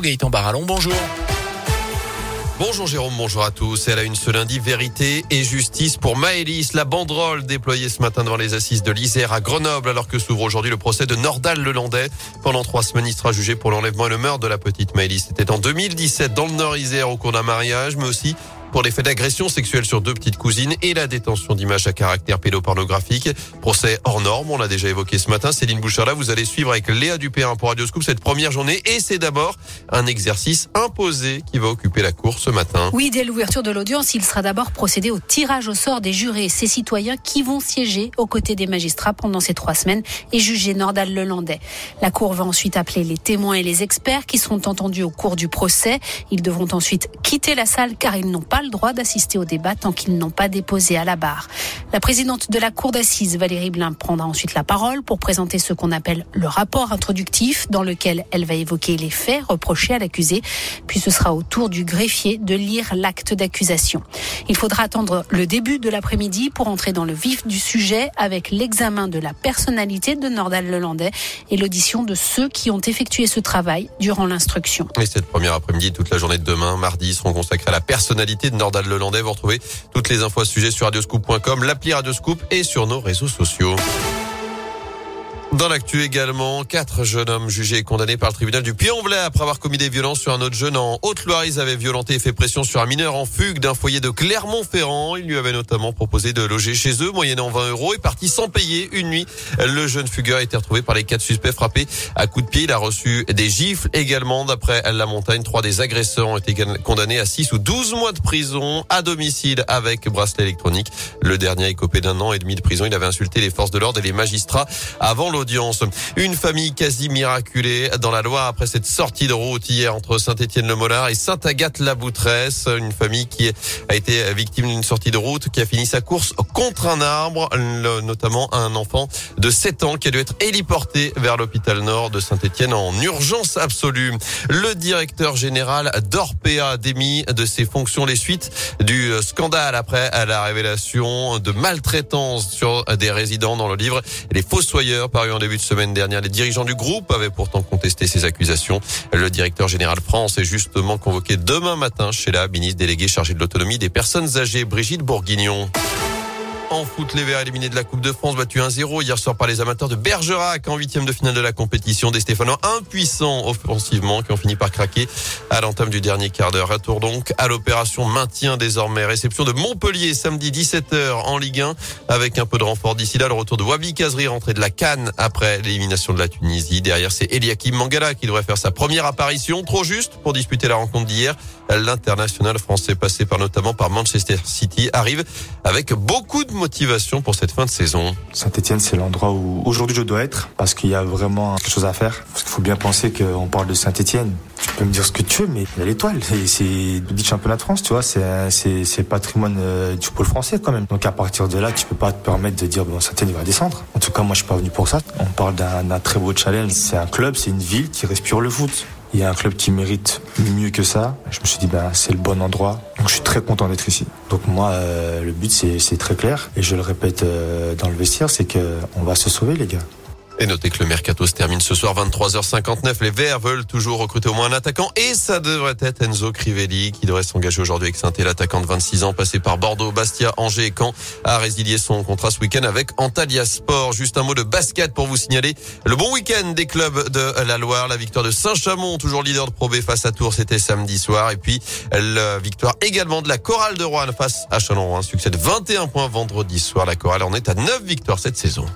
Gaëtan Barallon, bonjour. Bonjour Jérôme, bonjour à tous. Elle a une ce lundi, vérité et justice pour Maëlys, la banderole déployée ce matin devant les assises de l'Isère à Grenoble, alors que s'ouvre aujourd'hui le procès de Nordal Lelandais. Pendant trois semaines, il sera jugé pour l'enlèvement et le meurtre de la petite Maëlys. C'était en 2017 dans le Nord-Isère au cours d'un mariage, mais aussi pour les faits d'agression sexuelle sur deux petites cousines et la détention d'images à caractère pédopornographique. Procès hors norme, on l'a déjà évoqué ce matin. Céline Bouchard, vous allez suivre avec Léa Dupérin pour Radioscoop cette première journée et c'est d'abord un exercice imposé qui va occuper la cour ce matin. Oui, dès l'ouverture de l'audience, il sera d'abord procédé au tirage au sort des jurés, ces citoyens qui vont siéger aux côtés des magistrats pendant ces trois semaines et juger Nordal Lelandais. La cour va ensuite appeler les témoins et les experts qui seront entendus au cours du procès. Ils devront ensuite quitter la salle car ils n'ont pas le droit d'assister au débat tant qu'ils n'ont pas déposé à la barre. La présidente de la cour d'assises, Valérie Blin, prendra ensuite la parole pour présenter ce qu'on appelle le rapport introductif dans lequel elle va évoquer les faits reprochés à l'accusé. Puis ce sera au tour du greffier de lire l'acte d'accusation. Il faudra attendre le début de l'après-midi pour entrer dans le vif du sujet avec l'examen de la personnalité de Nordal Lelandais et l'audition de ceux qui ont effectué ce travail durant l'instruction. Et cette première après-midi, toute la journée de demain, mardi, seront consacrés à la personnalité Nordal Lelandais. Vous retrouvez toutes les infos à ce sujet sur radioscoop.com, l'appli Radioscoop et sur nos réseaux sociaux. Dans l'actu également, quatre jeunes hommes jugés et condamnés par le tribunal du Puy-en-Velay après avoir commis des violences sur un autre jeune en Haute-Loire. Ils avaient violenté et fait pression sur un mineur en fugue d'un foyer de Clermont-Ferrand. Ils lui avaient notamment proposé de loger chez eux, moyennant 20 euros, et parti sans payer une nuit. Le jeune fugueur a été retrouvé par les quatre suspects frappés à coups de pied. Il a reçu des gifles également. D'après la montagne, trois des agresseurs ont été condamnés à 6 ou 12 mois de prison à domicile avec bracelet électronique. Le dernier a écopé d'un an et demi de prison. Il avait insulté les forces de l'ordre et les magistrats avant le une famille quasi miraculée dans la Loire après cette sortie de route hier entre Saint-Étienne-le-Mollard et Sainte-Agathe-la-Boutresse. Une famille qui a été victime d'une sortie de route qui a fini sa course contre un arbre, notamment un enfant de 7 ans qui a dû être héliporté vers l'hôpital nord de Saint-Étienne en urgence absolue. Le directeur général d'Orpea démis de ses fonctions les suites du scandale après la révélation de maltraitance sur des résidents dans le livre Les Fossoyeurs paru en début de semaine dernière. Les dirigeants du groupe avaient pourtant contesté ces accusations. Le directeur général France est justement convoqué demain matin chez la ministre déléguée chargée de l'autonomie des personnes âgées, Brigitte Bourguignon. En foot, les Verts éliminés de la Coupe de France, battus 1-0 hier soir par les amateurs de Bergerac en huitième de finale de la compétition. Des Stéphanois impuissants offensivement qui ont fini par craquer à l'entame du dernier quart d'heure. Retour donc à l'opération maintien désormais. Réception de Montpellier samedi 17h en Ligue 1 avec un peu de renfort d'ici là. Le retour de Wabi Kazri rentré de la Cannes après l'élimination de la Tunisie. Derrière, c'est Eliakim Mangala qui devrait faire sa première apparition. Trop juste pour disputer la rencontre d'hier. L'international français passé par notamment par Manchester City arrive avec beaucoup de motivation pour cette fin de saison Saint-Etienne, c'est l'endroit où aujourd'hui je dois être parce qu'il y a vraiment quelque chose à faire. Parce qu'il faut bien penser qu'on parle de Saint-Etienne. Tu peux me dire ce que tu veux, mais il y a l'étoile. C'est le championnat de France, tu vois. C'est patrimoine euh, du pôle français quand même. Donc à partir de là, tu peux pas te permettre de dire bon Saint-Etienne va descendre. En tout cas, moi je suis pas venu pour ça. On parle d'un très beau challenge. C'est un club, c'est une ville qui respire le foot il y a un club qui mérite mieux que ça. Je me suis dit, ben, c'est le bon endroit. Donc je suis très content d'être ici. Donc moi, euh, le but, c'est très clair. Et je le répète euh, dans le vestiaire, c'est qu'on va se sauver, les gars. Et notez que le mercato se termine ce soir 23h59. Les Verts veulent toujours recruter au moins un attaquant et ça devrait être Enzo Crivelli qui devrait s'engager aujourd'hui avec saint L'attaquant de 26 ans passé par Bordeaux, Bastia, Angers et Caen a résilié son contrat ce week-end avec Antalya Sport. Juste un mot de basket pour vous signaler le bon week-end des clubs de la Loire. La victoire de Saint-Chamond, toujours leader de Pro B face à Tours, c'était samedi soir. Et puis la victoire également de la Chorale de Rouen face à Chalon. Un succès de 21 points vendredi soir. La Chorale en est à 9 victoires cette saison.